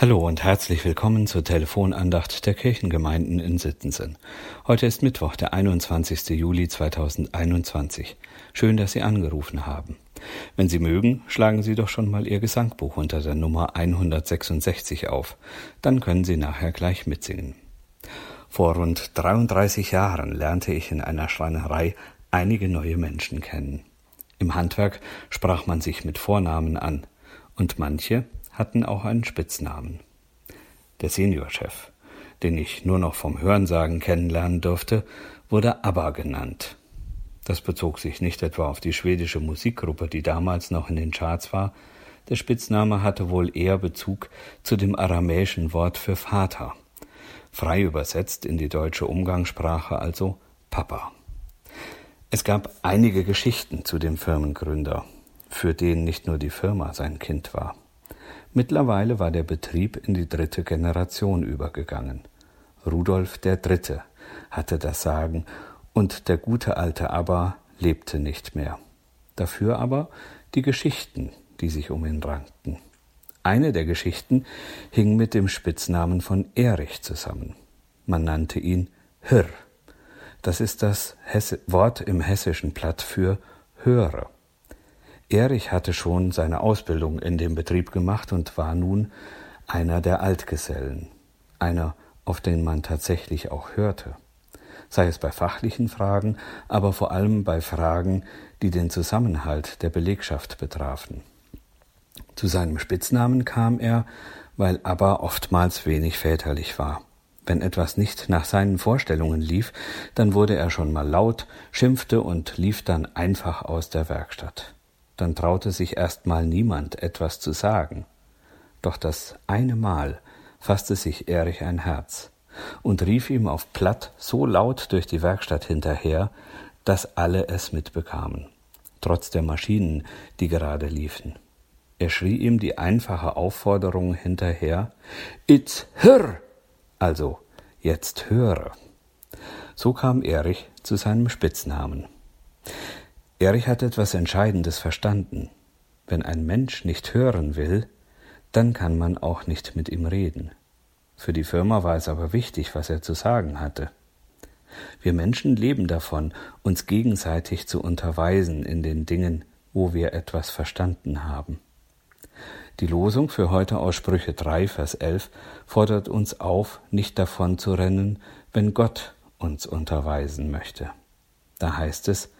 Hallo und herzlich willkommen zur Telefonandacht der Kirchengemeinden in Sittensen. Heute ist Mittwoch, der 21. Juli 2021. Schön, dass Sie angerufen haben. Wenn Sie mögen, schlagen Sie doch schon mal Ihr Gesangbuch unter der Nummer 166 auf. Dann können Sie nachher gleich mitsingen. Vor rund 33 Jahren lernte ich in einer Schreinerei einige neue Menschen kennen. Im Handwerk sprach man sich mit Vornamen an, und manche hatten auch einen Spitznamen. Der Seniorchef, den ich nur noch vom Hörensagen kennenlernen durfte, wurde ABBA genannt. Das bezog sich nicht etwa auf die schwedische Musikgruppe, die damals noch in den Charts war, der Spitzname hatte wohl eher Bezug zu dem aramäischen Wort für Vater, frei übersetzt in die deutsche Umgangssprache also Papa. Es gab einige Geschichten zu dem Firmengründer, für den nicht nur die Firma sein Kind war. Mittlerweile war der Betrieb in die dritte Generation übergegangen. Rudolf der Dritte hatte das Sagen und der gute alte Abba lebte nicht mehr. Dafür aber die Geschichten, die sich um ihn rankten. Eine der Geschichten hing mit dem Spitznamen von Erich zusammen. Man nannte ihn Hirr. Das ist das Wort im hessischen Platt für höre. Erich hatte schon seine Ausbildung in dem Betrieb gemacht und war nun einer der Altgesellen, einer, auf den man tatsächlich auch hörte, sei es bei fachlichen Fragen, aber vor allem bei Fragen, die den Zusammenhalt der Belegschaft betrafen. Zu seinem Spitznamen kam er, weil aber oftmals wenig väterlich war. Wenn etwas nicht nach seinen Vorstellungen lief, dann wurde er schon mal laut, schimpfte und lief dann einfach aus der Werkstatt dann traute sich erst mal niemand etwas zu sagen. Doch das eine Mal fasste sich Erich ein Herz und rief ihm auf Platt so laut durch die Werkstatt hinterher, dass alle es mitbekamen, trotz der Maschinen, die gerade liefen. Er schrie ihm die einfache Aufforderung hinterher Itz hör, also jetzt höre. So kam Erich zu seinem Spitznamen. Erich hat etwas Entscheidendes verstanden. Wenn ein Mensch nicht hören will, dann kann man auch nicht mit ihm reden. Für die Firma war es aber wichtig, was er zu sagen hatte. Wir Menschen leben davon, uns gegenseitig zu unterweisen in den Dingen, wo wir etwas verstanden haben. Die Losung für heute aus Sprüche 3, Vers 11 fordert uns auf, nicht davon zu rennen, wenn Gott uns unterweisen möchte. Da heißt es,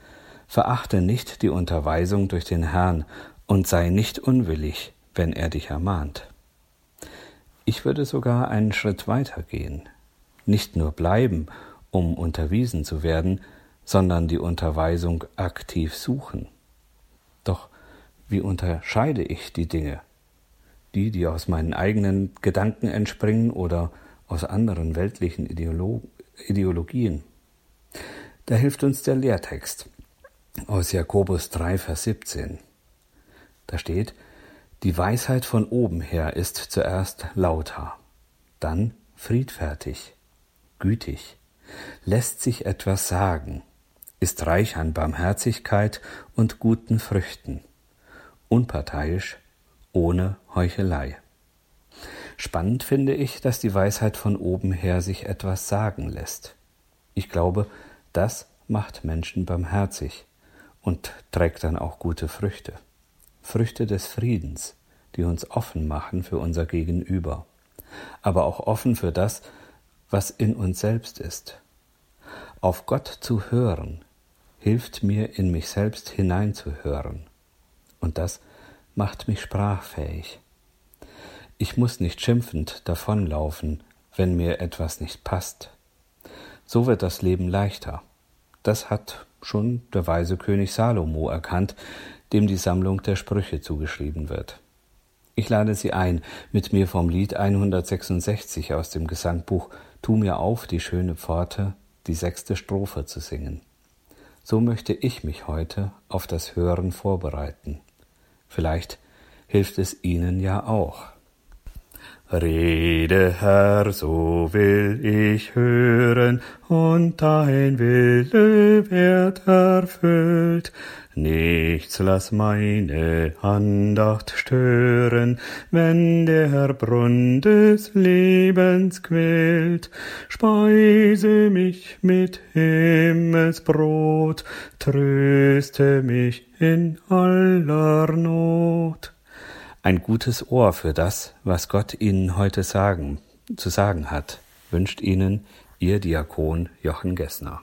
Verachte nicht die Unterweisung durch den Herrn und sei nicht unwillig, wenn er dich ermahnt. Ich würde sogar einen Schritt weiter gehen. Nicht nur bleiben, um unterwiesen zu werden, sondern die Unterweisung aktiv suchen. Doch wie unterscheide ich die Dinge? Die, die aus meinen eigenen Gedanken entspringen oder aus anderen weltlichen Ideolo Ideologien? Da hilft uns der Lehrtext aus Jakobus 3, Vers 17. Da steht, die Weisheit von oben her ist zuerst lauter, dann friedfertig, gütig, lässt sich etwas sagen, ist reich an Barmherzigkeit und guten Früchten, unparteiisch, ohne Heuchelei. Spannend finde ich, dass die Weisheit von oben her sich etwas sagen lässt. Ich glaube, das macht Menschen barmherzig, und trägt dann auch gute Früchte. Früchte des Friedens, die uns offen machen für unser Gegenüber, aber auch offen für das, was in uns selbst ist. Auf Gott zu hören, hilft mir, in mich selbst hineinzuhören. Und das macht mich sprachfähig. Ich muss nicht schimpfend davonlaufen, wenn mir etwas nicht passt. So wird das Leben leichter. Das hat schon der weise König Salomo erkannt, dem die Sammlung der Sprüche zugeschrieben wird. Ich lade Sie ein, mit mir vom Lied 166 aus dem Gesangbuch Tu mir auf die schöne Pforte, die sechste Strophe zu singen. So möchte ich mich heute auf das Hören vorbereiten. Vielleicht hilft es Ihnen ja auch. Rede, Herr, so will ich hören, und dein Wille wird erfüllt. Nichts lass meine Andacht stören, wenn der Brunn des Lebens quillt. Speise mich mit Himmelsbrot, tröste mich in aller Not ein gutes Ohr für das, was Gott Ihnen heute sagen, zu sagen hat, wünscht Ihnen Ihr Diakon Jochen Gessner.